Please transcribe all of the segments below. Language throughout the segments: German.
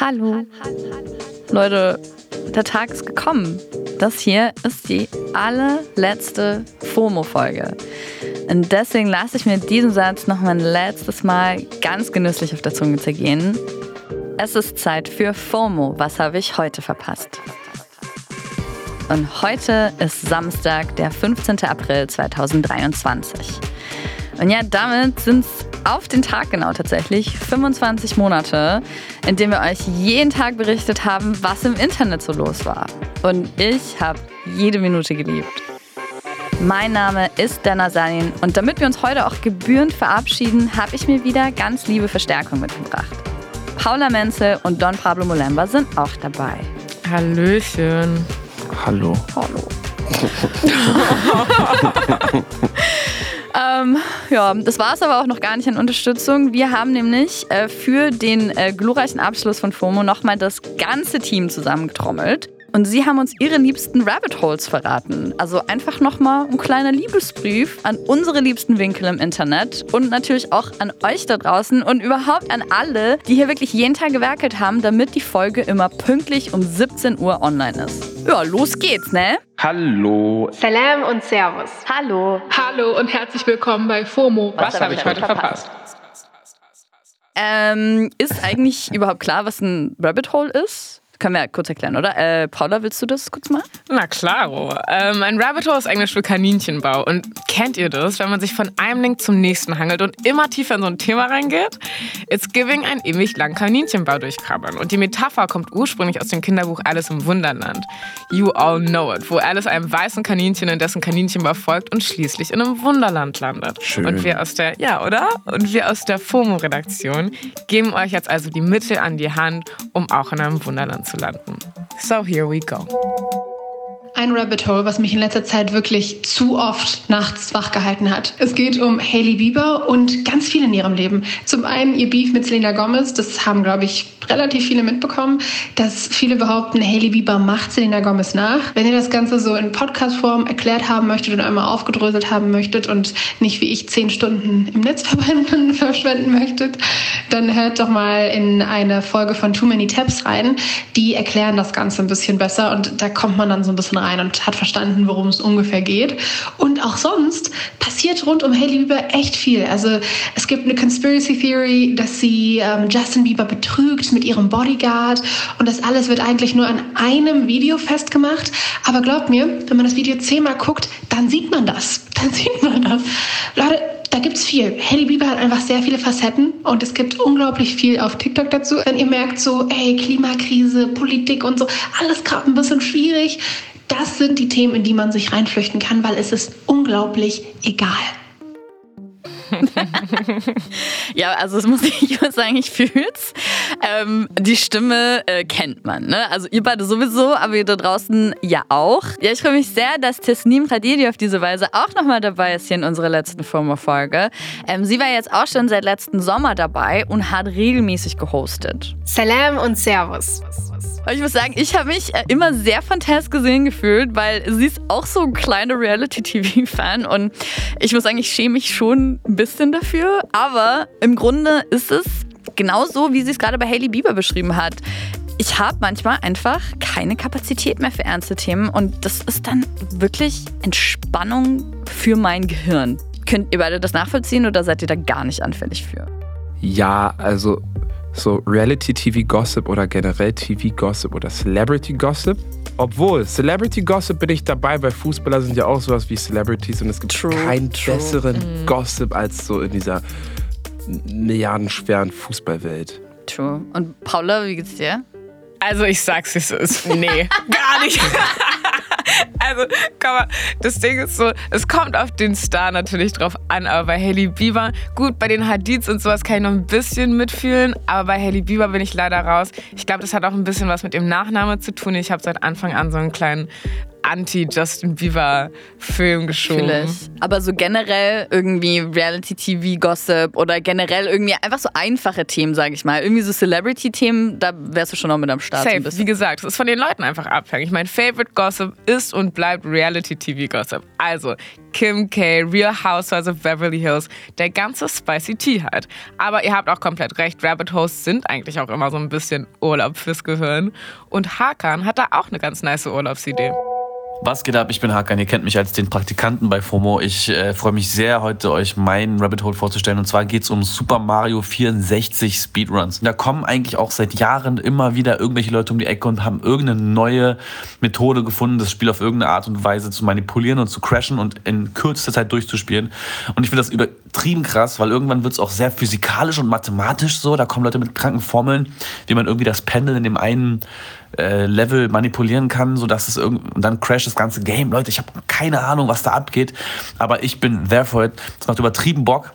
Hallo. Leute, der Tag ist gekommen. Das hier ist die allerletzte FOMO-Folge. Und deswegen lasse ich mir diesen Satz noch mein letztes Mal ganz genüsslich auf der Zunge zergehen. Es ist Zeit für FOMO. Was habe ich heute verpasst? Und heute ist Samstag, der 15. April 2023. Und ja, damit sind es auf den Tag genau tatsächlich 25 Monate, in denen wir euch jeden Tag berichtet haben, was im Internet so los war. Und ich habe jede Minute geliebt. Mein Name ist Dana Salin und damit wir uns heute auch gebührend verabschieden, habe ich mir wieder ganz liebe Verstärkung mitgebracht. Paula Menzel und Don Pablo Molemba sind auch dabei. Hallöchen. Hallo. Hallo. ähm, ja, das war es aber auch noch gar nicht an Unterstützung. Wir haben nämlich äh, für den äh, glorreichen Abschluss von FOMO nochmal das ganze Team zusammengetrommelt. Und sie haben uns ihre liebsten Rabbit Holes verraten. Also einfach nochmal ein kleiner Liebesbrief an unsere liebsten Winkel im Internet und natürlich auch an euch da draußen und überhaupt an alle, die hier wirklich jeden Tag gewerkelt haben, damit die Folge immer pünktlich um 17 Uhr online ist. Ja, los geht's, ne? Hallo. Salam und Servus. Hallo. Hallo und herzlich willkommen bei FOMO. Was, was habe ich heute verpasst? Ähm, ist eigentlich überhaupt klar, was ein Rabbit Hole ist? Können wir ja kurz erklären, oder? Äh, Paula, willst du das kurz mal? Na klaro. Ähm, ein Rabbit Hole ist Englisch für Kaninchenbau. Und kennt ihr das, wenn man sich von einem Link zum nächsten hangelt und immer tiefer in so ein Thema reingeht? It's giving ein ewig lang Kaninchenbau durchkrabbeln. Und die Metapher kommt ursprünglich aus dem Kinderbuch Alice im Wunderland. You all know it, wo Alice einem weißen Kaninchen in dessen Kaninchenbau folgt und schließlich in einem Wunderland landet. Schön. Und wir aus der, ja, oder? Und wir aus der FOMO-Redaktion geben euch jetzt also die Mittel an die Hand, um auch in einem Wunderland zu landen. So here we go. Ein Rabbit Hole, was mich in letzter Zeit wirklich zu oft nachts wach gehalten hat. Es geht um Hailey Bieber und ganz viel in ihrem Leben. Zum einen ihr Beef mit Selena Gomez, das haben, glaube ich, relativ viele mitbekommen, dass viele behaupten, Hailey Bieber macht Selena Gomez nach. Wenn ihr das Ganze so in Podcast-Form erklärt haben möchtet und einmal aufgedröselt haben möchtet und nicht wie ich zehn Stunden im Netz verschwenden möchtet, dann hört doch mal in eine Folge von Too Many Tabs rein. Die erklären das Ganze ein bisschen besser und da kommt man dann so ein bisschen rein und hat verstanden, worum es ungefähr geht. Und auch sonst passiert rund um Hailey Bieber echt viel. Also es gibt eine Conspiracy Theory, dass sie ähm, Justin Bieber betrügt mit ihrem Bodyguard und das alles wird eigentlich nur an einem Video festgemacht. Aber glaubt mir, wenn man das Video zehnmal guckt, dann sieht man das. Dann sieht man das. Leute, da gibt's viel. Hailey Bieber hat einfach sehr viele Facetten und es gibt unglaublich viel auf TikTok dazu. Wenn ihr merkt so, ey, Klimakrise, Politik und so, alles gerade ein bisschen schwierig. Das sind die Themen, in die man sich reinflüchten kann, weil es ist unglaublich egal. ja, also das muss ich, muss sagen, ich fühl's. Ähm, die Stimme äh, kennt man, ne? Also ihr beide sowieso, aber ihr da draußen ja auch. Ja, ich freue mich sehr, dass Tesnim Khadidi auf diese Weise auch nochmal dabei ist hier in unserer letzten FOMO-Folge. Ähm, sie war jetzt auch schon seit letzten Sommer dabei und hat regelmäßig gehostet. Salam und Servus. Aber ich muss sagen, ich habe mich äh, immer sehr von Tess gesehen gefühlt, weil sie ist auch so ein kleiner Reality-TV-Fan und ich muss sagen, ich schäme mich schon ein bisschen dafür, aber im Grunde ist es genauso, wie sie es gerade bei Hailey Bieber beschrieben hat. Ich habe manchmal einfach keine Kapazität mehr für ernste Themen und das ist dann wirklich Entspannung für mein Gehirn. Könnt ihr beide das nachvollziehen oder seid ihr da gar nicht anfällig für? Ja, also so Reality-TV-Gossip oder generell TV-Gossip oder Celebrity-Gossip. Obwohl, Celebrity-Gossip bin ich dabei, weil Fußballer sind ja auch sowas wie Celebrities und es gibt True, keinen true. besseren Gossip als so in dieser milliardenschweren Fußballwelt. True. Und Paula, wie geht's dir? Also ich sag's, wie es ist. Nee, gar nicht. Also, komm mal, das Ding ist so, es kommt auf den Star natürlich drauf an, aber bei Hailey Bieber, gut, bei den Hadids und sowas kann ich noch ein bisschen mitfühlen, aber bei Hailey Bieber bin ich leider raus. Ich glaube, das hat auch ein bisschen was mit dem Nachname zu tun. Ich habe seit Anfang an so einen kleinen Anti-Justin Bieber-Film geschoben. Natürlich. Aber so generell irgendwie Reality-TV-Gossip oder generell irgendwie einfach so einfache Themen, sage ich mal. Irgendwie so Celebrity-Themen, da wärst du schon noch mit am Start. Safe, wie gesagt, es ist von den Leuten einfach abhängig. Mein Favorite Gossip ist und bleibt Reality-TV-Gossip. Also Kim K, Real Housewives of Beverly Hills, der ganze Spicy Tea halt. Aber ihr habt auch komplett recht, Rabbit Hosts sind eigentlich auch immer so ein bisschen Urlaub fürs Gehirn. Und Hakan hat da auch eine ganz nice Urlaubsidee. Was geht ab? Ich bin Hakan. Ihr kennt mich als den Praktikanten bei FOMO. Ich äh, freue mich sehr, heute euch meinen Rabbit Hole vorzustellen. Und zwar geht es um Super Mario 64 Speedruns. Da kommen eigentlich auch seit Jahren immer wieder irgendwelche Leute um die Ecke und haben irgendeine neue Methode gefunden, das Spiel auf irgendeine Art und Weise zu manipulieren und zu crashen und in kürzester Zeit durchzuspielen. Und ich finde das übertrieben krass, weil irgendwann wird es auch sehr physikalisch und mathematisch so. Da kommen Leute mit kranken Formeln, wie man irgendwie das Pendel in dem einen äh, Level manipulieren kann, sodass es irgend und dann crasht das ganze Game. Leute, ich habe keine Ahnung, was da abgeht, aber ich bin there for it. Es macht übertrieben Bock.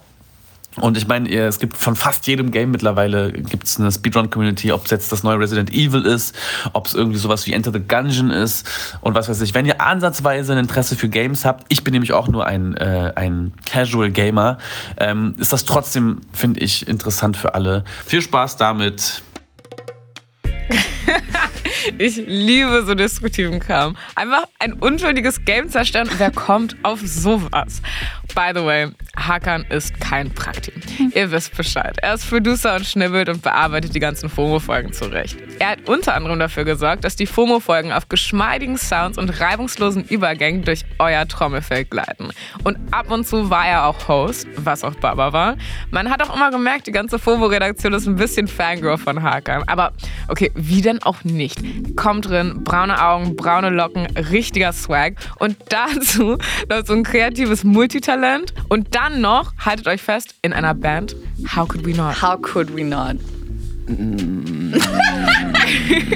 Und ich meine, es gibt von fast jedem Game mittlerweile gibt's eine Speedrun-Community, ob es jetzt das neue Resident Evil ist, ob es irgendwie sowas wie Enter the Gungeon ist und was weiß ich. Wenn ihr ansatzweise ein Interesse für Games habt, ich bin nämlich auch nur ein, äh, ein Casual Gamer, ähm, ist das trotzdem, finde ich, interessant für alle. Viel Spaß damit. Ich liebe so destruktiven Kram. Einfach ein unschuldiges Game zerstören. Wer kommt auf sowas? By the way, Hakan ist kein Prakti. Ihr wisst Bescheid. Er ist Producer und schnibbelt und bearbeitet die ganzen FOMO-Folgen zurecht. Er hat unter anderem dafür gesorgt, dass die FOMO-Folgen auf geschmeidigen Sounds und reibungslosen Übergängen durch euer Trommelfeld gleiten. Und ab und zu war er auch Host, was auch Baba war. Man hat auch immer gemerkt, die ganze FOMO-Redaktion ist ein bisschen Fangirl von Hakan. Aber okay, wie denn auch nicht? Kommt drin, braune Augen, braune Locken, richtiger Swag. Und dazu noch so ein kreatives Multitalent. Und dann noch, haltet euch fest, in einer Band, How Could We Not? How could we not?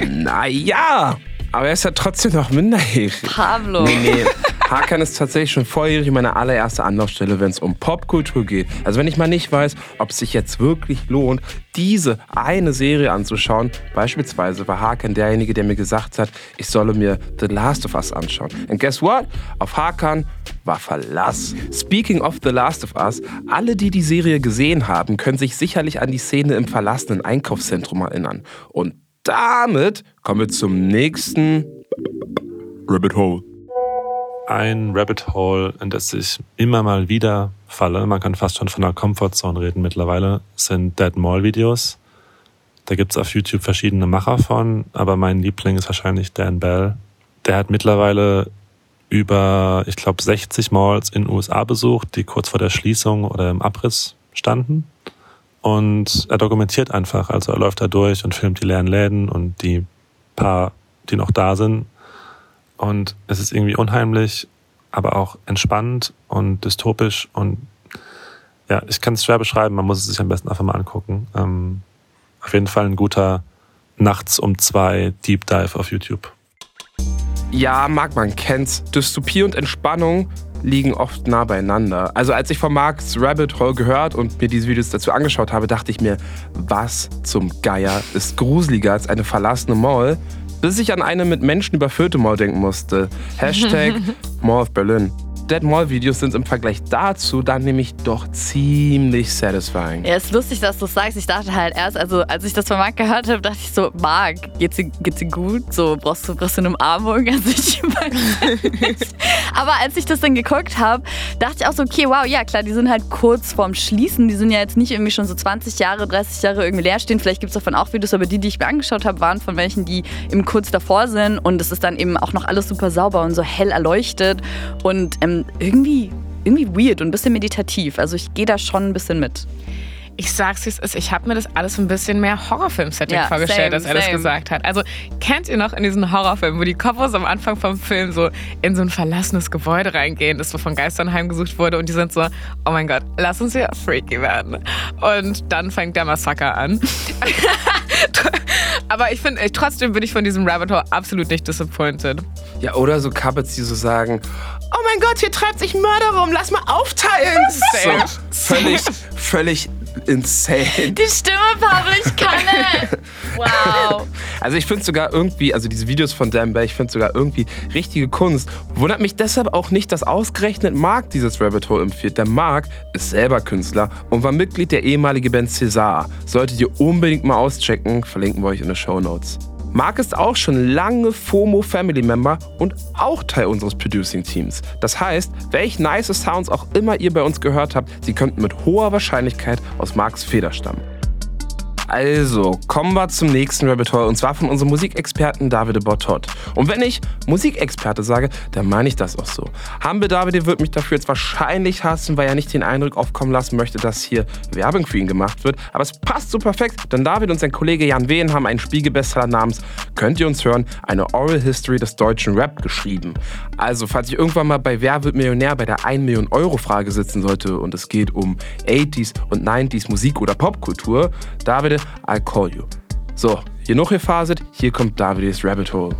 Naja, aber er ist ja trotzdem noch minderjährig. Pablo. Nee, nee. Hakan ist tatsächlich schon volljährig meine allererste Anlaufstelle, wenn es um Popkultur geht. Also wenn ich mal nicht weiß, ob es sich jetzt wirklich lohnt, diese eine Serie anzuschauen. Beispielsweise war Hakan derjenige, der mir gesagt hat, ich solle mir The Last of Us anschauen. And guess what? Auf Hakan war Verlass. Speaking of The Last of Us, alle, die die Serie gesehen haben, können sich sicherlich an die Szene im verlassenen Einkaufszentrum erinnern. Und damit kommen wir zum nächsten Rabbit Hole. ein Rabbit Hole, in das ich immer mal wieder falle. Man kann fast schon von einer Comfortzone reden mittlerweile, sind Dead Mall Videos. Da gibt's auf YouTube verschiedene Macher von, aber mein Liebling ist wahrscheinlich Dan Bell. Der hat mittlerweile über, ich glaube, 60 Malls in den USA besucht, die kurz vor der Schließung oder im Abriss standen. Und er dokumentiert einfach, also er läuft da durch und filmt die leeren Läden und die paar, die noch da sind. Und es ist irgendwie unheimlich, aber auch entspannt und dystopisch. Und ja, ich kann es schwer beschreiben, man muss es sich am besten einfach mal angucken. Ähm, auf jeden Fall ein guter Nachts um zwei Deep Dive auf YouTube. Ja, mag man kennt's. Dystopie und Entspannung liegen oft nah beieinander. Also als ich von Marks Rabbit Hole gehört und mir diese Videos dazu angeschaut habe, dachte ich mir, was zum Geier ist gruseliger als eine verlassene Mall, bis ich an eine mit Menschen überfüllte Mall denken musste. Hashtag Mall of Berlin. Dead Mall Videos sind im Vergleich dazu dann nämlich doch ziemlich satisfying. Ja, ist lustig, dass du es sagst. Ich dachte halt erst, also als ich das von Marc gehört habe, dachte ich so, Marc, geht's geht's gut? So, brauchst du, brauchst du eine Umarmung? Also ich. Aber als ich das dann geguckt habe, dachte ich auch so, okay, wow, ja klar, die sind halt kurz vorm Schließen. Die sind ja jetzt nicht irgendwie schon so 20 Jahre, 30 Jahre irgendwie leer stehen. Vielleicht gibt es davon auch Videos, aber die, die ich mir angeschaut habe, waren von welchen, die eben kurz davor sind. Und es ist dann eben auch noch alles super sauber und so hell erleuchtet. Und ähm, irgendwie, irgendwie weird und ein bisschen meditativ. Also ich gehe da schon ein bisschen mit. Ich sag's wie es ist, ich habe mir das alles ein bisschen mehr Horrorfilm-Setting Ja, vorgestellt, same, als er das gesagt hat. Also kennt ihr noch in diesen Horrorfilmen, wo die Couples am Anfang vom Film so in so ein verlassenes Gebäude reingehen, das so von Geistern heimgesucht wurde und die sind so, oh mein Gott, lass uns hier freaky werden. Und dann fängt der Massaker an. Aber ich finde, trotzdem bin ich von diesem Rabbit Hole absolut nicht disappointed. Ja, oder so Couples, die so sagen, oh mein Gott, hier treibt sich Mörder rum, lass mal aufteilen. so, völlig, völlig insane. Die Stimme, Pablo, ich kann es. Wow. Also ich finde sogar irgendwie, also diese Videos von Dan Bell, ich finde sogar irgendwie richtige Kunst. Wundert mich deshalb auch nicht, dass ausgerechnet Mark dieses Rabbit Hole empfiehlt. Der Mark ist selber Künstler und war Mitglied der ehemaligen Band César. Solltet ihr unbedingt mal auschecken, verlinken wir euch in den Show Notes. Marc ist auch schon lange FOMO Family Member und auch Teil unseres Producing Teams. Das heißt, welche nice Sounds auch immer ihr bei uns gehört habt, sie könnten mit hoher Wahrscheinlichkeit aus Marcs Feder stammen. Also, kommen wir zum nächsten Rabbit Hole und zwar von unserem Musikexperten Davide Bottot. Und wenn ich Musikexperte sage, dann meine ich das auch so. Hambe Davide wird mich dafür jetzt wahrscheinlich hassen, weil er nicht den Eindruck aufkommen lassen möchte, dass hier Werbung für ihn gemacht wird. Aber es passt so perfekt, denn David und sein Kollege Jan Wehn haben einen Spiegelbestseller namens Könnt ihr uns hören? Eine Oral History des deutschen Rap geschrieben. Also, falls ich irgendwann mal bei Wer wird Millionär bei der 1 Million Euro Frage sitzen sollte und es geht um 80s und 90s Musik oder Popkultur, Davide, I'll call you. So, genug gefaselt, hier kommt Davides Rabbit Hole.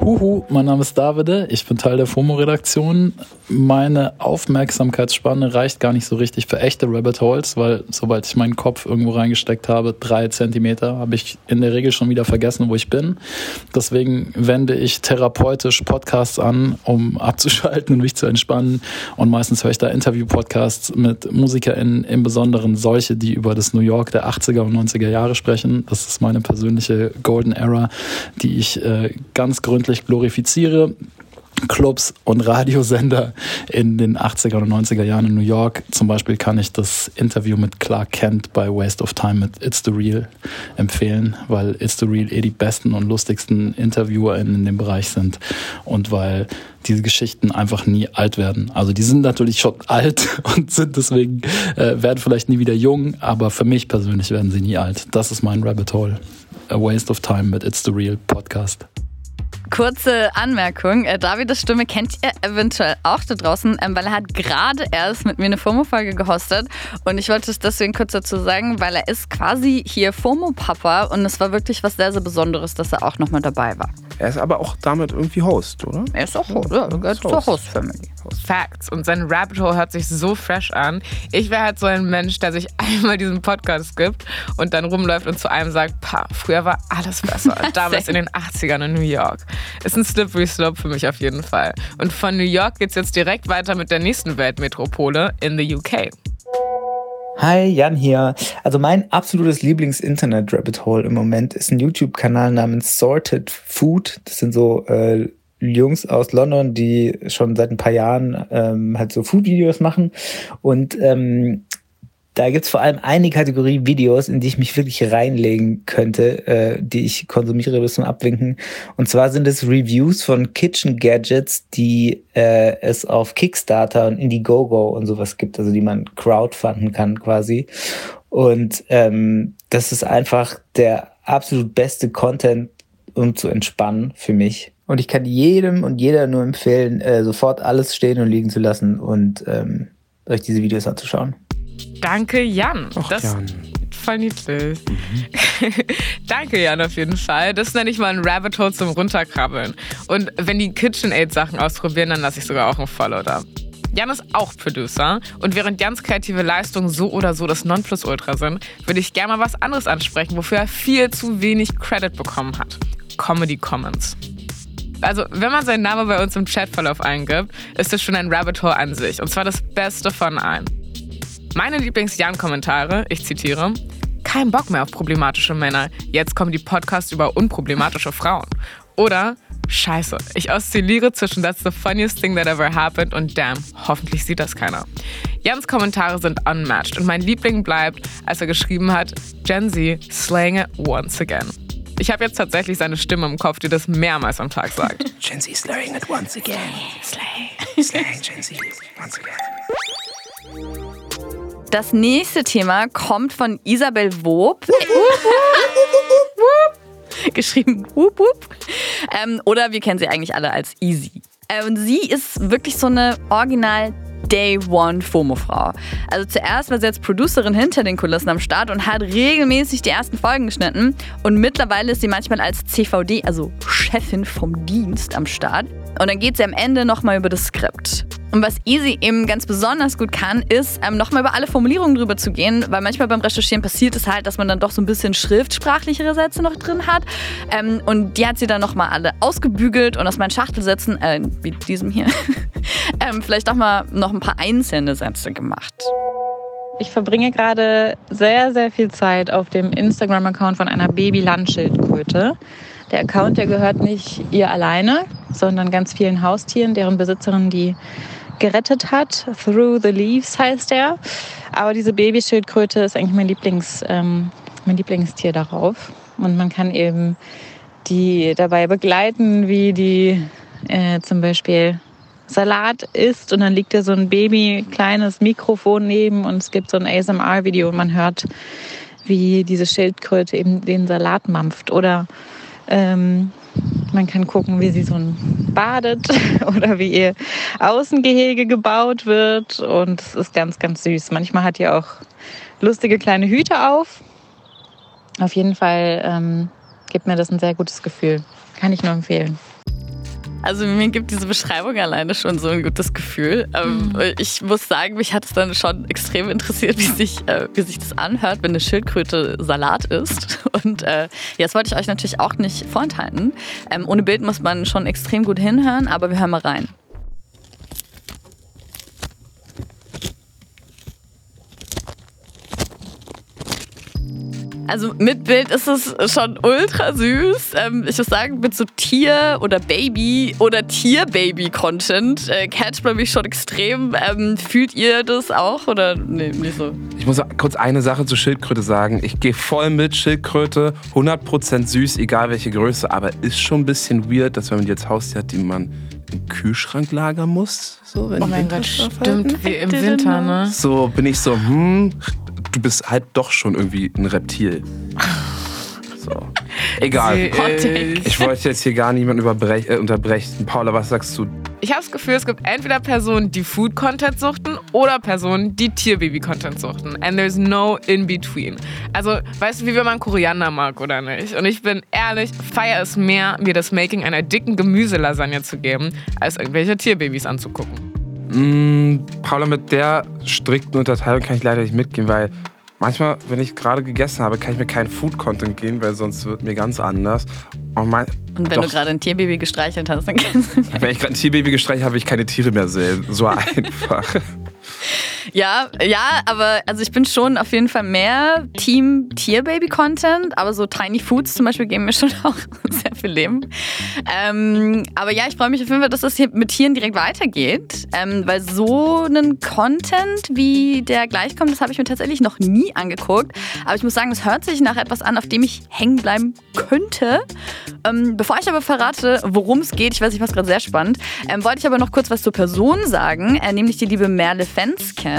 Huhu, mein Name ist Davide, ich bin Teil der FOMO-Redaktion. Meine Aufmerksamkeitsspanne reicht gar nicht so richtig für echte Rabbit Holes, weil sobald ich meinen Kopf irgendwo reingesteckt habe, drei Zentimeter, habe ich in der Regel schon wieder vergessen, wo ich bin. Deswegen wende ich therapeutisch Podcasts an, um abzuschalten und mich zu entspannen. Und meistens höre ich da Interview-Podcasts mit MusikerInnen, im Besonderen solche, die über das New York der 80er und 90er Jahre sprechen. Das ist meine persönliche Golden Era, die ich äh, ganz gründlich öffentlich glorifiziere. Clubs und Radiosender in den 80er und 90er Jahren in New York. Zum Beispiel kann ich das Interview mit Clark Kent bei Waste of Time mit It's the Real empfehlen, weil It's the Real eh die besten und lustigsten Interviewer in dem Bereich sind und weil diese Geschichten einfach nie alt werden. Also die sind natürlich schon alt und sind deswegen, äh, werden vielleicht nie wieder jung, aber für mich persönlich werden sie nie alt. Das ist mein Rabbit Hole. A Waste of Time mit It's the Real Podcast. Kurze Anmerkung. Äh, Davids Stimme kennt ihr eventuell auch da draußen, ähm, weil er hat gerade erst mit mir eine FOMO-Folge gehostet. Und ich wollte es deswegen kurz dazu sagen, weil er ist quasi hier FOMO-Papa und es war wirklich was sehr, sehr Besonderes, dass er auch nochmal dabei war. Er ist aber auch damit irgendwie Host, oder? Er ist auch Host, ja, er gehört zur Host-Family. Facts. Und sein Rabbit Hole hört sich so fresh an. Ich wäre halt so ein Mensch, der sich einmal diesen Podcast gibt und dann rumläuft und zu einem sagt, pa, früher war alles besser. Damals in den 80ern in New York. Ist ein slippery slope für mich auf jeden Fall. Und von New York geht es jetzt direkt weiter mit der nächsten Weltmetropole in the UK. Hi, Jan hier. Also mein absolutes Lieblings-Internet-Rabbit-Hole im Moment ist ein YouTube-Kanal namens Sorted Food. Das sind so äh, Jungs aus London, die schon seit ein paar Jahren ähm, halt so Food-Videos machen. Und ähm, da gibt's vor allem eine Kategorie Videos, in die ich mich wirklich reinlegen könnte, äh, die ich konsumiere bis zum Abwinken. Und zwar sind es Reviews von Kitchen Gadgets, die äh, es auf Kickstarter und Indiegogo und sowas gibt, also die man crowdfunden kann quasi. Und ähm, das ist einfach der absolut beste Content, um zu entspannen für mich. Und ich kann jedem und jeder nur empfehlen, äh, sofort alles stehen und liegen zu lassen und ähm, euch diese Videos anzuschauen. Danke, Jan. Och, das Jan. voll niedlich. Danke, Jan, auf jeden Fall. Das nenne ich mal ein Rabbit Hole zum Runterkrabbeln. Und wenn die KitchenAid-Sachen ausprobieren, dann lasse ich sogar auch ein Follow da. Jan ist auch Producer und während Jans kreative Leistungen so oder so das Nonplusultra sind, würde ich gerne mal was anderes ansprechen, wofür er viel zu wenig Credit bekommen hat. Comedy Commons. Also, wenn man seinen Namen bei uns im Chatverlauf eingibt, ist das schon ein Rabbit Hole an sich. Und zwar das Beste von allen. Meine Lieblings-Jan-Kommentare, ich zitiere, kein Bock mehr auf problematische Männer. Jetzt kommen die Podcasts über unproblematische Frauen. Oder Scheiße, ich oszilliere zwischen That's the funniest thing that ever happened und damn, hoffentlich sieht das keiner. Jans Kommentare sind unmatched und mein Liebling bleibt, als er geschrieben hat, Gen Z slaying it once again. Ich habe jetzt tatsächlich seine Stimme im Kopf, die das mehrmals am Tag sagt. Gen Z slaying it once again. Slay. Slaying Gen Z once again. Das nächste Thema kommt von Isabel Wob. Geschrieben Wup, Wup. Ähm, oder wir kennen sie eigentlich alle als Easy. Äh, und sie ist wirklich so eine original Day One FOMO-Frau. Also zuerst war sie als Producerin hinter den Kulissen am Start und hat regelmäßig die ersten Folgen geschnitten. Und mittlerweile ist sie manchmal als CVD, also Chefin vom Dienst, am Start. Und dann geht sie am Ende nochmal über das Skript. Und was Easy eben ganz besonders gut kann, ist, ähm, nochmal über alle Formulierungen drüber zu gehen, weil manchmal beim Recherchieren passiert es halt, dass man dann doch so ein bisschen schriftsprachlichere Sätze noch drin hat. Ähm, und die hat sie dann nochmal alle ausgebügelt und aus meinen Schachtelsätzen, äh, wie diesem hier, ähm, vielleicht auch mal noch ein paar einzelne Sätze gemacht. Ich verbringe gerade sehr, sehr viel Zeit auf dem Instagram-Account von einer Baby-Landschildkröte. Der Account, der gehört nicht ihr alleine, sondern ganz vielen Haustieren, deren Besitzerin die gerettet hat. Through the Leaves heißt er. Aber diese Babyschildkröte ist eigentlich mein, Lieblings, ähm, mein Lieblingstier darauf. Und man kann eben die dabei begleiten, wie die äh, zum Beispiel Salat isst und dann liegt da so ein Baby kleines Mikrofon neben und es gibt so ein ASMR-Video und man hört, wie diese Schildkröte eben den Salat mampft oder ähm, man kann gucken, wie sie so badet oder wie ihr Außengehege gebaut wird und es ist ganz, ganz süß. Manchmal hat ihr auch lustige kleine Hüte auf. Auf jeden Fall ähm, gibt mir das ein sehr gutes Gefühl. Kann ich nur empfehlen. Also mir gibt diese Beschreibung alleine schon so ein gutes Gefühl. Ähm, mhm. Ich muss sagen, mich hat es dann schon extrem interessiert, wie sich, äh, wie sich das anhört, wenn eine Schildkröte Salat isst. Und äh, jetzt wollte ich euch natürlich auch nicht vorenthalten. Ähm, ohne Bild muss man schon extrem gut hinhören, aber wir hören mal rein. Also mit Bild ist es schon ultra süß. Ähm, ich muss sagen, mit so Tier- oder Baby- oder Tier-Baby-Content äh, catcht man mich schon extrem. Ähm, fühlt ihr das auch oder nee, nicht so? Ich muss kurz eine Sache zu Schildkröte sagen. Ich gehe voll mit Schildkröte, 100% süß, egal welche Größe, aber ist schon ein bisschen weird, dass wenn man jetzt Haustier hat, die man im Kühlschrank lagern muss. So, oh mein Gott, stimmt, wie im Winter, ne? So bin ich so, hm, du bist halt doch schon irgendwie ein Reptil. So. Egal. Ich wollte jetzt hier gar niemanden äh, unterbrechen. Paula, was sagst du? Ich habe das Gefühl, es gibt entweder Personen, die Food-Content suchten oder Personen, die Tier-Baby-Content suchten. And there's no in-between. Also, weißt du, wie wenn man Koriander mag oder nicht? Und ich bin ehrlich, feier es mehr, mir das Making einer dicken Gemüselasagne zu geben, als irgendwelche Tierbabys anzugucken. Mm, Paula, mit der strikten Unterteilung kann ich leider nicht mitgehen, weil manchmal, wenn ich gerade gegessen habe, kann ich mir keinen Food-Content geben, weil sonst wird mir ganz anders. Und, mein, Und wenn doch, du gerade ein Tierbaby gestreichelt hast, dann kannst du. Wenn ich gerade ein Tierbaby gestreichelt habe, will ich keine Tiere mehr sehen. So einfach. Ja, ja, aber also ich bin schon auf jeden Fall mehr Team Tierbaby-Content, aber so Tiny Foods zum Beispiel geben mir schon auch sehr viel Leben. Ähm, aber ja, ich freue mich auf jeden Fall, dass das hier mit Tieren direkt weitergeht, ähm, weil so einen Content wie der gleich kommt, das habe ich mir tatsächlich noch nie angeguckt. Aber ich muss sagen, es hört sich nach etwas an, auf dem ich hängen bleiben könnte. Ähm, bevor ich aber verrate, worum es geht, ich weiß, ich war gerade sehr spannend, ähm, wollte ich aber noch kurz was zur Person sagen, äh, nämlich die liebe Merle Fenske.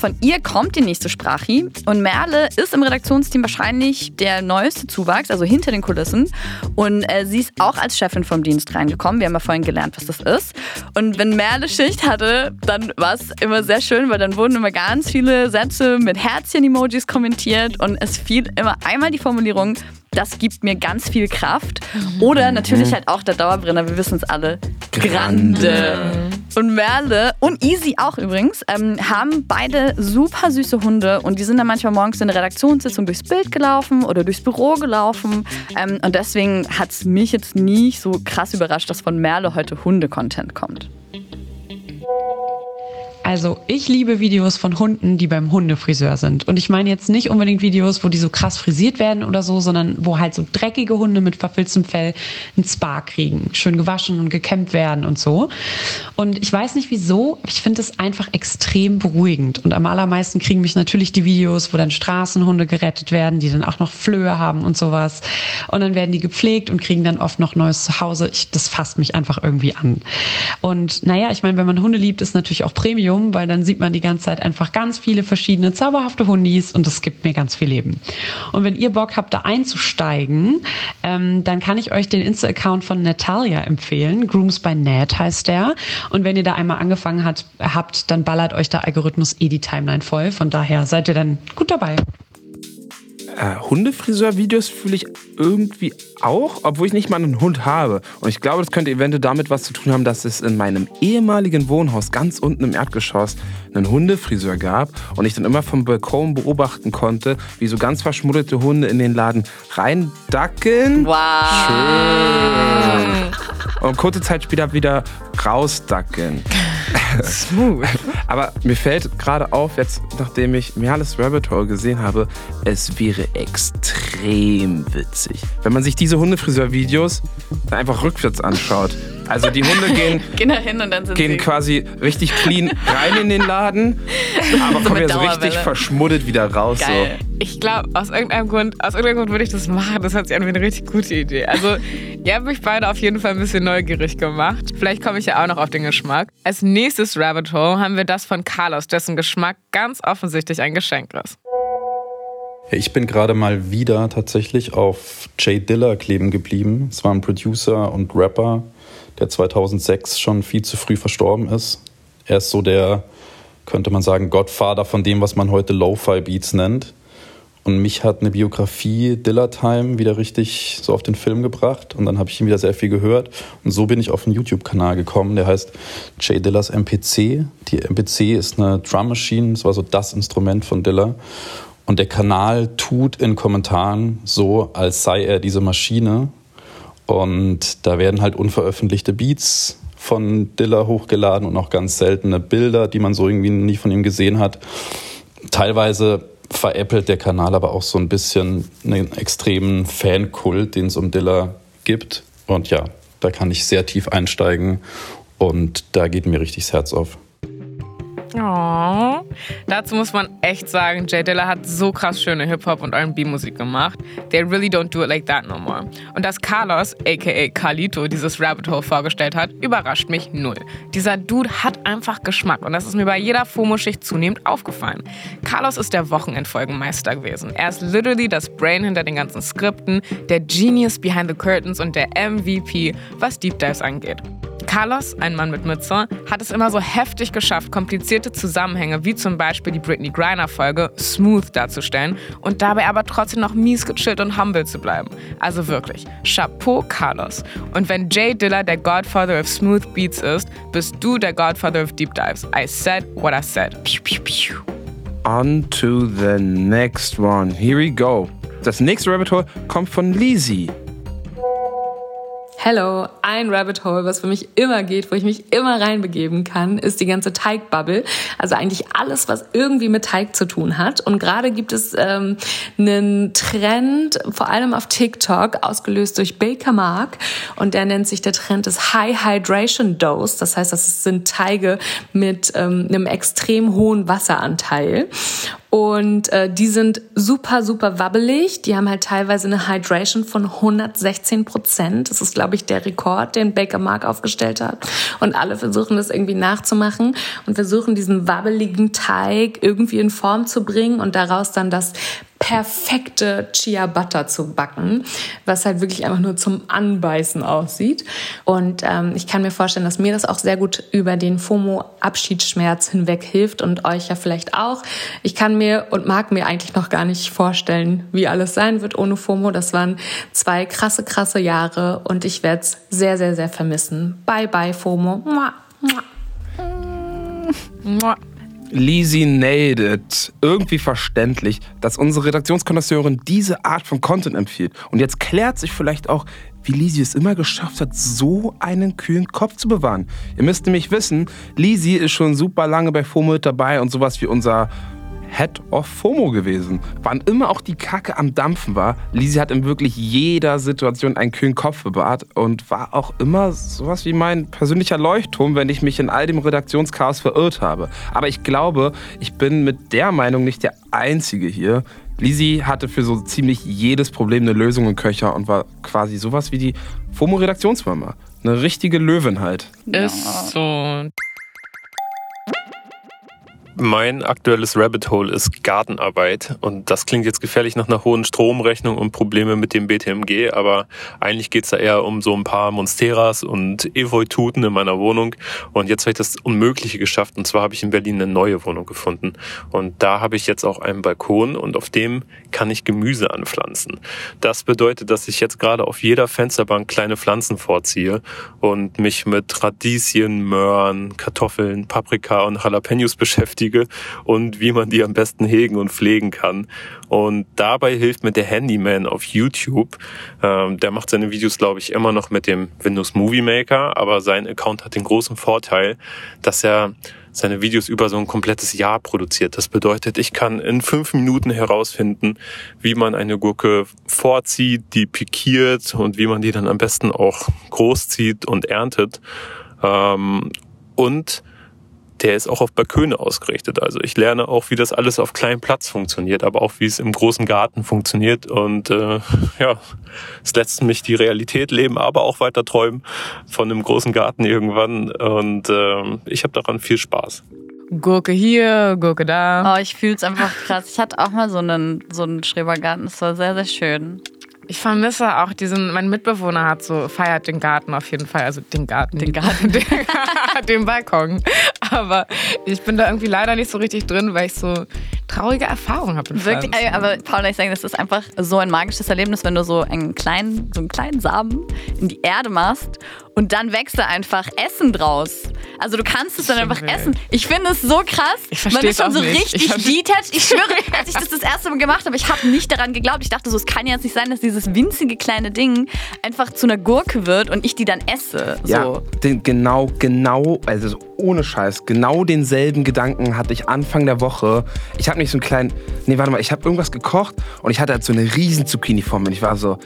Von ihr kommt die nächste Sprache und Merle ist im Redaktionsteam wahrscheinlich der neueste Zuwachs, also hinter den Kulissen. Und äh, sie ist auch als Chefin vom Dienst reingekommen. Wir haben ja vorhin gelernt, was das ist. Und wenn Merle Schicht hatte, dann war es immer sehr schön, weil dann wurden immer ganz viele Sätze mit Herzchen-Emojis kommentiert und es fiel immer einmal die Formulierung, das gibt mir ganz viel Kraft. Oder natürlich halt auch der Dauerbrenner, wir wissen es alle, Grande. Und Merle und Easy auch übrigens ähm, haben beide super süße Hunde und die sind dann manchmal morgens in der Redaktionssitzung durchs Bild gelaufen oder durchs Büro gelaufen. Ähm, und deswegen hat es mich jetzt nicht so krass überrascht, dass von Merle heute Hunde-Content kommt. Also ich liebe Videos von Hunden, die beim Hundefriseur sind. Und ich meine jetzt nicht unbedingt Videos, wo die so krass frisiert werden oder so, sondern wo halt so dreckige Hunde mit verfilztem Fell ein Spa kriegen, schön gewaschen und gekämmt werden und so. Und ich weiß nicht wieso, ich finde es einfach extrem beruhigend. Und am allermeisten kriegen mich natürlich die Videos, wo dann Straßenhunde gerettet werden, die dann auch noch Flöhe haben und sowas. Und dann werden die gepflegt und kriegen dann oft noch neues Zuhause. Ich, das fasst mich einfach irgendwie an. Und naja, ich meine, wenn man Hunde liebt, ist natürlich auch Premium Museum, weil dann sieht man die ganze Zeit einfach ganz viele verschiedene zauberhafte Hundis und das gibt mir ganz viel Leben. Und wenn ihr Bock habt, da einzusteigen, ähm, dann kann ich euch den Insta-Account von Natalia empfehlen. Grooms by Nat heißt der. Und wenn ihr da einmal angefangen hat, habt, dann ballert euch der Algorithmus eh die Timeline voll. Von daher seid ihr dann gut dabei äh, Hundefriseur-Videos fühle ich irgendwie auch, obwohl ich nicht mal einen Hund habe. Und ich glaube, das könnte eventuell damit was zu tun haben, dass es in meinem ehemaligen Wohnhaus ganz unten im Erdgeschoss einen Hundefriseur gab und ich dann immer vom Balkon beobachten konnte, wie so ganz verschmuddelte Hunde in den Laden reindackeln. Wow. Schön. Und kurze Zeit später wieder rausdackeln. Smooth. Aber mir fällt gerade auf, jetzt nachdem ich Meales Rabbit Hole gesehen habe, es wäre extrem witzig, wenn man sich diese Hundefriseur-Videos einfach rückwärts anschaut. Also die Hunde gehen, Gehen da hin und dann sind gehen sie quasi richtig clean rein in den Laden, aber kommen mit ja so richtig verschmuddet wieder raus. geil. Ich glaube, aus irgendeinem Grund, aus irgendeinem Grund würde ich das machen. Das hört sich an wie eine richtig gute Idee. Also, ihr habt mich beide auf jeden Fall ein bisschen neugierig gemacht. Vielleicht komme ich ja auch noch auf den Geschmack. Als nächstes Rabbit Hole haben wir das von Carlos, dessen Geschmack ganz offensichtlich ein Geschenk ist. Ich bin gerade mal wieder tatsächlich auf Jay Diller kleben geblieben. Es war ein Producer und Rapper, der 2006 schon viel zu früh verstorben ist. Er ist so der, könnte man sagen, Godfather von dem, was man heute Lo-Fi-Beats nennt. Und mich hat eine Biografie Diller Time wieder richtig so auf den Film gebracht. Und dann habe ich ihm wieder sehr viel gehört. Und so bin ich auf einen YouTube-Kanal gekommen, der heißt Jay Dillers MPC. Die MPC ist eine Drum Machine, das war so das Instrument von Diller. Und der Kanal tut in Kommentaren so, als sei er diese Maschine. Und da werden halt unveröffentlichte Beats von Diller hochgeladen und auch ganz seltene Bilder, die man so irgendwie nie von ihm gesehen hat. Teilweise veräppelt der Kanal aber auch so ein bisschen einen extremen Fankult, den es um Diller gibt. Und ja, da kann ich sehr tief einsteigen und da geht mir richtig das Herz auf. Oh. Dazu muss man echt sagen, Jay Dilla hat so krass schöne Hip-Hop und R&B-Musik gemacht. They really don't do it like that no more. Und dass Carlos, aka Carlito, dieses Rabbit Hole vorgestellt hat, überrascht mich null. Dieser Dude hat einfach Geschmack und das ist mir bei jeder FOMO-Schicht zunehmend aufgefallen. Carlos ist der Wochenendfolgenmeister gewesen. Er ist literally das Brain hinter den ganzen Skripten, der Genius behind the curtains und der MVP, was Deep Dives angeht. Carlos, ein Mann mit Mütze, hat es immer so heftig geschafft, komplizierte Zusammenhänge wie zum Beispiel die Britney Griner-Folge smooth darzustellen und dabei aber trotzdem noch mies gechillt und humble zu bleiben. Also wirklich, Chapeau Carlos. Und wenn Jay Diller der Godfather of Smooth Beats ist, bist du der Godfather of Deep Dives. I said what I said. Piu, piu, piu. On to the next one. Here we go. Das nächste Rabbit Hole kommt von Lizzie. Hello, ein Rabbit Hole, was für mich immer geht, wo ich mich immer reinbegeben kann, ist die ganze Teigbubble. Also eigentlich alles, was irgendwie mit Teig zu tun hat. Und gerade gibt es ähm, einen Trend, vor allem auf TikTok, ausgelöst durch Baker Mark. Und der nennt sich der Trend des High Hydration Dose. Das heißt, das sind Teige mit ähm, einem extrem hohen Wasseranteil. Und äh, die sind super, super wabbelig. Die haben halt teilweise eine Hydration von 116 Prozent. Das ist, glaube ich, der Rekord, den Baker Mark aufgestellt hat. Und alle versuchen das irgendwie nachzumachen und versuchen diesen wabbeligen Teig irgendwie in Form zu bringen und daraus dann das perfekte Chia Butter zu backen, was halt wirklich einfach nur zum Anbeißen aussieht. Und ähm, ich kann mir vorstellen, dass mir das auch sehr gut über den FOMO-Abschiedsschmerz hinweg hilft und euch ja vielleicht auch. Ich kann mir und mag mir eigentlich noch gar nicht vorstellen, wie alles sein wird ohne FOMO. Das waren zwei krasse, krasse Jahre und ich werde es sehr, sehr, sehr vermissen. Bye, bye, FOMO. Mua, mua. Mua. It. Irgendwie verständlich, dass unsere Redaktionskonnoisseurin diese Art von Content empfiehlt. Und jetzt klärt sich vielleicht auch, wie Lizzie es immer geschafft hat, so einen kühlen Kopf zu bewahren. Ihr müsst nämlich wissen, Lizzie ist schon super lange bei FOMO dabei und sowas wie unser Head of FOMO gewesen. Wann immer auch die Kacke am Dampfen war, Lizzie hat in wirklich jeder Situation einen kühlen Kopf bewahrt und war auch immer sowas wie mein persönlicher Leuchtturm, wenn ich mich in all dem Redaktionschaos verirrt habe. Aber ich glaube, ich bin mit der Meinung nicht der Einzige hier. Lizzie hatte für so ziemlich jedes Problem eine Lösung im Köcher und war quasi sowas wie die FOMO-Redaktionsmama. Eine richtige Löwin halt. Ist so. Mein aktuelles Rabbit Hole ist Gartenarbeit. Und das klingt jetzt gefährlich nach einer hohen Stromrechnung und Probleme mit dem BTMG, aber eigentlich geht's da eher um so ein paar Monsteras und Evoituten in meiner Wohnung. Und jetzt habe ich das Unmögliche geschafft. Und zwar habe ich in Berlin eine neue Wohnung gefunden. Und da habe ich jetzt auch einen Balkon und auf dem kann ich Gemüse anpflanzen. Das bedeutet, dass ich jetzt gerade auf jeder Fensterbank kleine Pflanzen vorziehe und mich mit Radieschen, Möhren, Kartoffeln, Paprika und Jalapenos beschäftige benötige und wie man die am besten hegen und pflegen kann. Und dabei hilft mir der Handyman auf YouTube. Ähm, der macht seine Videos, glaube ich, immer noch mit dem Windows Movie Maker, aber sein Account hat den großen Vorteil, dass er seine Videos über so ein komplettes Jahr produziert. Das bedeutet, ich kann in fünf Minuten herausfinden, wie man eine Gurke vorzieht, die pikiert und wie man die dann am besten auch großzieht und erntet. Ähm, und der ist auch auf Balköne ausgerichtet. Also ich lerne auch, wie das alles auf kleinem Platz funktioniert, aber auch wie es im großen Garten funktioniert. Und äh, ja, es lässt mich die Realität leben, aber auch weiter träumen von einem großen Garten irgendwann. Und äh, ich habe daran viel Spaß. Gurke hier, Gurke da. Oh, ich fühle es einfach krass. Ich hatte auch mal so einen, so einen Schrebergarten. Das war sehr, sehr schön. Ich vermisse auch diesen, mein Mitbewohner hat so, feiert den Garten auf jeden Fall, also den Garten, den Garten, den, den Balkon. Aber ich bin da irgendwie leider nicht so richtig drin, weil ich so traurige Erfahrungen habe. Wirklich, ey, aber Paula, ich sage, das ist einfach so ein magisches Erlebnis, wenn du so einen kleinen, so einen kleinen Samen in die Erde machst und dann wächst da einfach Essen draus. Also du kannst es dann einfach wild. essen. Ich finde es so krass. Ich Man ist schon so nicht. richtig detached. Ich schwöre, als ich das das erste Mal gemacht habe, ich habe nicht daran geglaubt. Ich dachte so, es kann jetzt nicht sein, dass dieses winzige kleine Ding einfach zu einer Gurke wird und ich die dann esse. So. Ja, den, genau, genau, also so ohne Scheiß, genau denselben Gedanken hatte ich Anfang der Woche. Ich habe nicht so einen kleinen, nee, warte mal, ich habe irgendwas gekocht und ich hatte halt so eine riesen Zucchini vor mir und ich war so,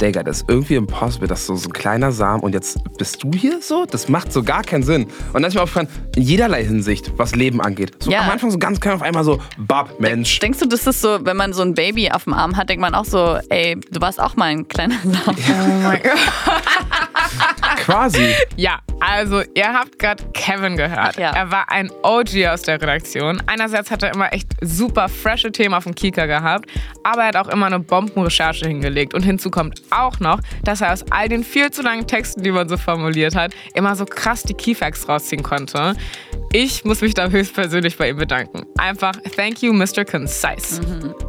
Digga, das ist irgendwie impossible, das ist so, so ein kleiner Samen und jetzt bist du hier so? Das macht so gar keinen Sinn. Und dann ist mir aufgefallen, in jederlei Hinsicht, was Leben angeht. So Ja. am Anfang so ganz klein, auf einmal so, bab, Mensch. Denkst du, das ist so, wenn man so ein Baby auf dem Arm hat, denkt man auch so, ey, du warst auch mal ein kleiner Samen. Oh mein Gott. Quasi. Ja, also ihr habt gerade Kevin gehört. Er war ein OG aus der Redaktion. Einerseits hat er immer echt super frische Themen auf dem Kika gehabt, aber er hat auch immer eine Bombenrecherche hingelegt. Und hinzu kommt auch noch, dass er aus all den viel zu langen Texten, die man so formuliert hat, immer so krass die Keyfacts rausziehen konnte. Ich muss mich da höchstpersönlich bei ihm bedanken. Einfach thank you, Mr. Concise.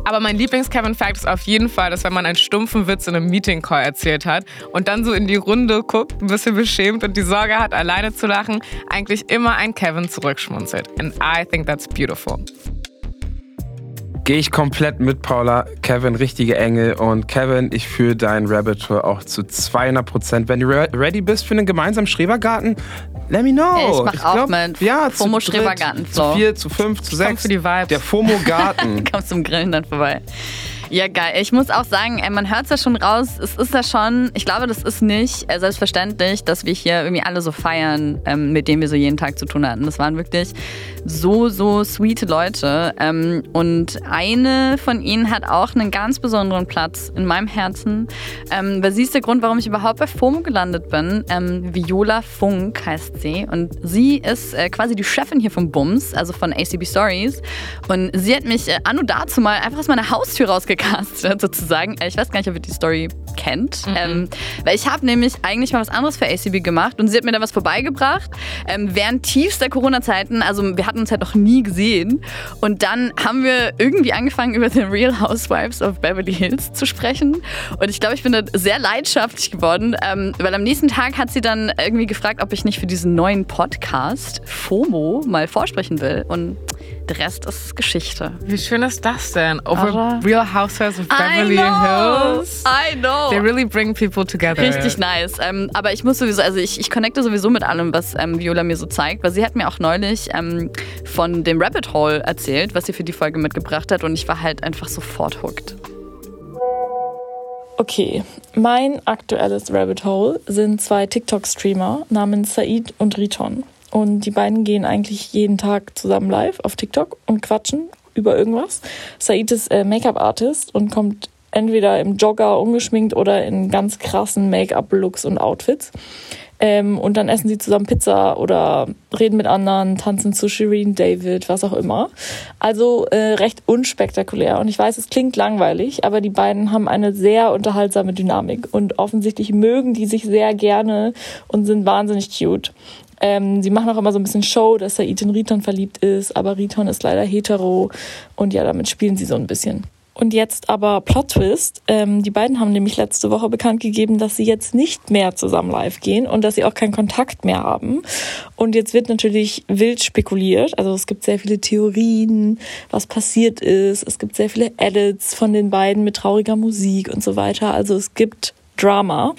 Aber mein Lieblings-Kevin-Fact ist auf jeden Fall, dass wenn man einen stumpfen Witz in einem Meeting-Call erzählt hat und dann so in die Runde guckt, ein bisschen beschämt und die Sorge hat, alleine zu lachen, eigentlich immer ein Kevin zurückschmunzelt. And I think that's beautiful. Gehe ich komplett mit, Paula. Kevin, richtige Engel. Und Kevin, ich fühle dein Rabbit Hole auch zu 200 Prozent. Wenn du re ready bist für einen gemeinsamen Schrebergarten, let me know. Ich mach auch mit. Ja, FOMO zu dritt, Schrebergarten-Flow. Zu vier, zu fünf, zu sechs. für die Vibes. Der FOMO-Garten. Kommst zum Grillen dann vorbei. Ja, geil. Ich muss auch sagen, ey, man hört es ja schon raus. Es ist ja schon, ich glaube, das ist nicht äh, selbstverständlich, dass wir hier irgendwie alle so feiern, ähm, mit denen wir so jeden Tag zu tun hatten. Das waren wirklich so, so sweete Leute. Ähm, und eine von ihnen hat auch einen ganz besonderen Platz in meinem Herzen. Ähm, weil sie ist der Grund, warum ich überhaupt bei FOMO gelandet bin. Ähm, Viola Funk heißt sie. Und sie ist äh, quasi die Chefin hier vom Bums, also von ACB Stories. Und sie hat mich äh, anno dazu mal einfach aus meiner Haustür rausgecastet, sozusagen. Äh, Ich weiß gar nicht, ob ihr die Story kennt. Ähm, weil ich habe nämlich eigentlich mal was anderes für ACB gemacht und sie hat mir da was vorbeigebracht. Ähm, während tiefster Corona-Zeiten, also wir hatten uns halt noch nie gesehen. Und dann haben wir irgendwie angefangen, über The Real Housewives of Beverly Hills zu sprechen. Und ich glaube, ich bin da sehr leidenschaftlich geworden, ähm, weil am nächsten Tag hat sie dann irgendwie gefragt, ob ich nicht für diesen neuen Podcast FOMO mal vorsprechen will. Und der Rest ist Geschichte. Wie schön ist das denn? Over Oder? Real Housewives of I Beverly know. Hills. I know. They really bring people together. Richtig nice. Ähm, aber ich muss sowieso, also ich, ich connecte sowieso mit allem, was ähm, Viola mir so zeigt, weil sie hat mir auch neulich ähm, von dem Rabbit Hole erzählt, was sie für die Folge mitgebracht hat und ich war halt einfach sofort hooked. Okay, mein aktuelles Rabbit Hole sind zwei TikTok-Streamer namens Said und Riton. Und die beiden gehen eigentlich jeden Tag zusammen live auf TikTok und quatschen über irgendwas. Said ist äh, Make-up-Artist und kommt entweder im Jogger ungeschminkt oder in ganz krassen Make-up-Looks und Outfits. Ähm, und dann essen sie zusammen Pizza oder reden mit anderen, tanzen zu Shireen David, was auch immer. Also äh, recht unspektakulär. Und ich weiß, es klingt langweilig, aber die beiden haben eine sehr unterhaltsame Dynamik. Und offensichtlich mögen die sich sehr gerne und sind wahnsinnig cute. Ähm, sie machen auch immer so ein bisschen Show, dass Said in Riton verliebt ist, aber Riton ist leider hetero. Und ja, damit spielen sie so ein bisschen. Und jetzt aber Plot Twist. Ähm, die beiden haben nämlich letzte Woche bekannt gegeben, dass sie jetzt nicht mehr zusammen live gehen und dass sie auch keinen Kontakt mehr haben. Und jetzt wird natürlich wild spekuliert. Also es gibt sehr viele Theorien, was passiert ist. Es gibt sehr viele Edits von den beiden mit trauriger Musik und so weiter. Also es gibt Drama.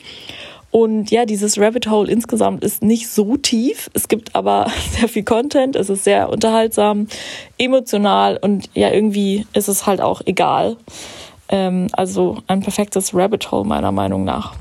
Und ja, dieses Rabbit Hole insgesamt ist nicht so tief. Es gibt aber sehr viel Content. Es ist sehr unterhaltsam, emotional und ja, irgendwie ist es halt auch egal. Ähm, also ein perfektes Rabbit Hole meiner Meinung nach.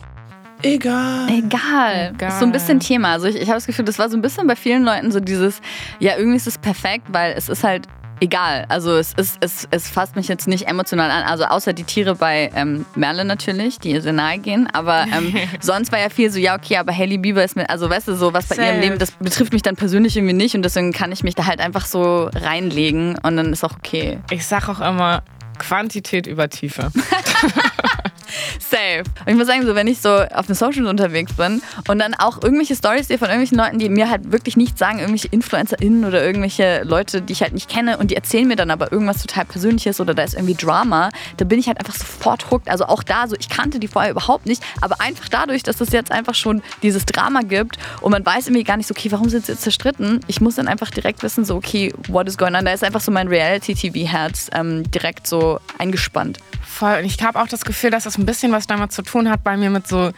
Egal. Egal. Egal. Ist so ein bisschen Thema. Also ich, ich habe das Gefühl, das war so ein bisschen bei vielen Leuten so dieses, ja, irgendwie ist es perfekt, weil es ist halt egal. Also es, ist, es, es fasst mich jetzt nicht emotional an. Also außer die Tiere bei ähm, Merle natürlich, die ihr sehr nahe gehen. Aber ähm, sonst war ja viel so, ja, okay, aber Hailey Bieber ist mir, also weißt du, so was bei Safe. ihrem Leben, das betrifft mich dann persönlich irgendwie nicht und deswegen kann ich mich da halt einfach so reinlegen und dann ist auch okay. Ich sag auch immer, Quantität über Tiefe. Safe. Und ich muss sagen, so wenn ich so auf den Socials unterwegs bin und dann auch irgendwelche Stories sehe von irgendwelchen Leuten, die mir halt wirklich nichts sagen, irgendwelche InfluencerInnen oder irgendwelche Leute, die ich halt nicht kenne und die erzählen mir dann aber irgendwas total Persönliches oder da ist irgendwie Drama, da bin ich halt einfach sofort hooked. Also auch da so, ich kannte die vorher überhaupt nicht, aber einfach dadurch, dass es jetzt einfach schon dieses Drama gibt und man weiß irgendwie gar nicht so, okay, warum sind sie jetzt zerstritten? Ich muss dann einfach direkt wissen, so, okay, what is going on? Da ist einfach so mein Reality-TV-Herz ähm, direkt so eingespannt. Voll. Und ich habe auch das Gefühl, dass das ein bisschen was damit zu tun hat bei mir mit so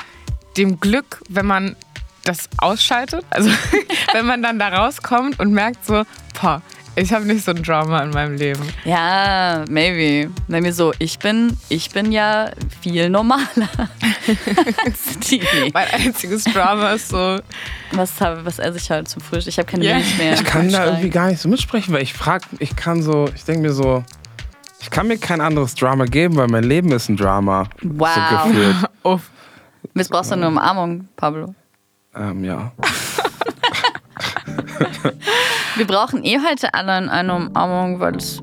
dem Glück, wenn man das ausschaltet. Also wenn man dann da rauskommt und merkt so, boah, ich habe nicht so ein Drama in meinem Leben. Ja, maybe. Wenn mir so, ich bin, ich bin ja viel normaler als die. mein einziges Drama ist so. Was, was esse ich halt zum Frühstück? Ich habe keine yeah. Milch mehr. Ich kann da irgendwie gar nicht so mitsprechen, weil ich frage, ich kann so, ich denke mir so, ich kann mir kein anderes Drama geben, weil mein Leben ist ein Drama. Wow. So gefühlt. Uff. Jetzt brauchst du eine Umarmung, Pablo. Ähm, ja. Wir brauchen eh heute alle eine Umarmung, weil es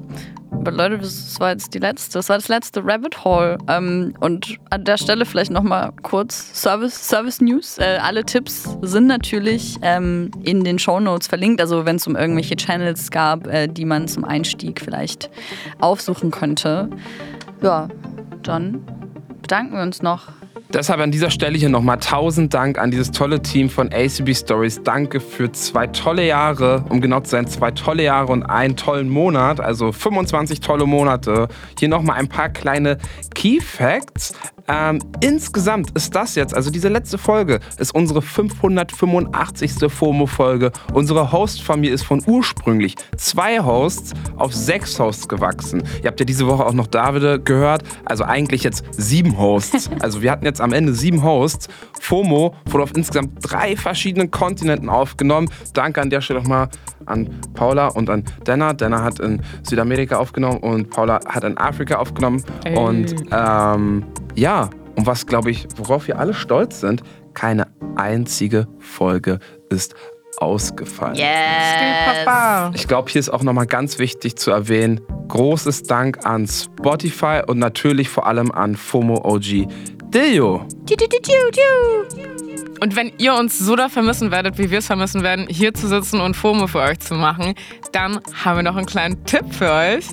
Leute, das war jetzt die letzte, das war das letzte Rabbit Hole. Ähm, und an der Stelle vielleicht nochmal kurz Service, Service News. Äh, alle Tipps sind natürlich ähm, in den Show Notes verlinkt. Also wenn es um irgendwelche Channels gab, äh, die man zum Einstieg vielleicht aufsuchen könnte. Ja, dann bedanken wir uns noch Deshalb an dieser Stelle hier nochmal tausend Dank an dieses tolle Team von ACB Stories. Danke für zwei tolle Jahre, um genau zu sein, zwei tolle Jahre und einen tollen Monat, also 25 tolle Monate. Hier nochmal ein paar kleine Key Facts. Ähm, insgesamt ist das jetzt, also diese letzte Folge, ist unsere 585. FOMO-Folge. Unsere Host-Familie ist von ursprünglich zwei Hosts auf sechs Hosts gewachsen. Ihr habt ja diese Woche auch noch Davide gehört, also eigentlich jetzt sieben Hosts. Also wir hatten jetzt am Ende sieben Hosts. FOMO wurde auf insgesamt drei verschiedenen Kontinenten aufgenommen. Danke an der Stelle nochmal an Paula und an Denna. Denna hat in Südamerika aufgenommen und Paula hat in Afrika aufgenommen. Ey. Und ähm, ja, und was glaube ich, worauf wir alle stolz sind, keine einzige Folge ist ausgefallen. Yes. Ich glaube, hier ist auch nochmal ganz wichtig zu erwähnen, großes Dank an Spotify und natürlich vor allem an FOMO OG Dio. Und wenn ihr uns so da vermissen werdet, wie wir es vermissen werden, hier zu sitzen und FOMO für euch zu machen, dann haben wir noch einen kleinen Tipp für euch.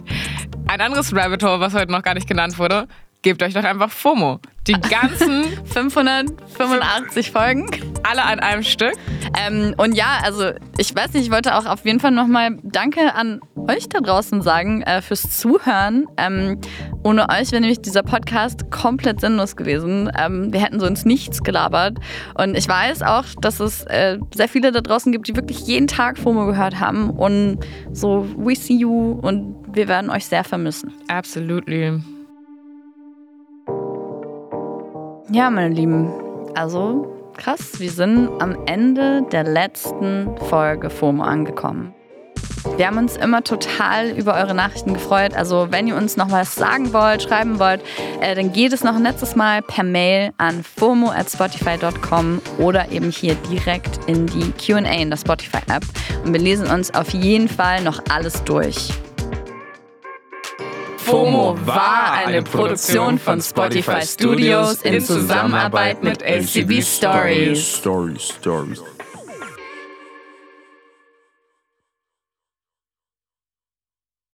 Ein anderes Rabbit Hole, was heute noch gar nicht genannt wurde, gebt euch doch einfach FOMO. Die ganzen 585 Folgen. Alle an einem Stück. Ähm, und ja, also ich weiß nicht, ich wollte auch auf jeden Fall nochmal Danke an euch da draußen sagen äh, fürs Zuhören. Ähm, ohne euch wäre nämlich dieser Podcast komplett sinnlos gewesen. Ähm, wir hätten so ins Nichts gelabert. Und ich weiß auch, dass es äh, sehr viele da draußen gibt, die wirklich jeden Tag FOMO gehört haben. Und so, we see you und wir werden euch sehr vermissen. Absolutely. Ja, meine Lieben, also krass, wir sind am Ende der letzten Folge FOMO angekommen. Wir haben uns immer total über eure Nachrichten gefreut. Also wenn ihr uns noch was sagen wollt, schreiben wollt, äh, dann geht es noch ein letztes Mal per Mail an fomo at spotify.com oder eben hier direkt in die QA in der Spotify-App. Und wir lesen uns auf jeden Fall noch alles durch. FOMO war eine Produktion von Spotify Studios in Zusammenarbeit mit ACB Stories. Stories, Stories.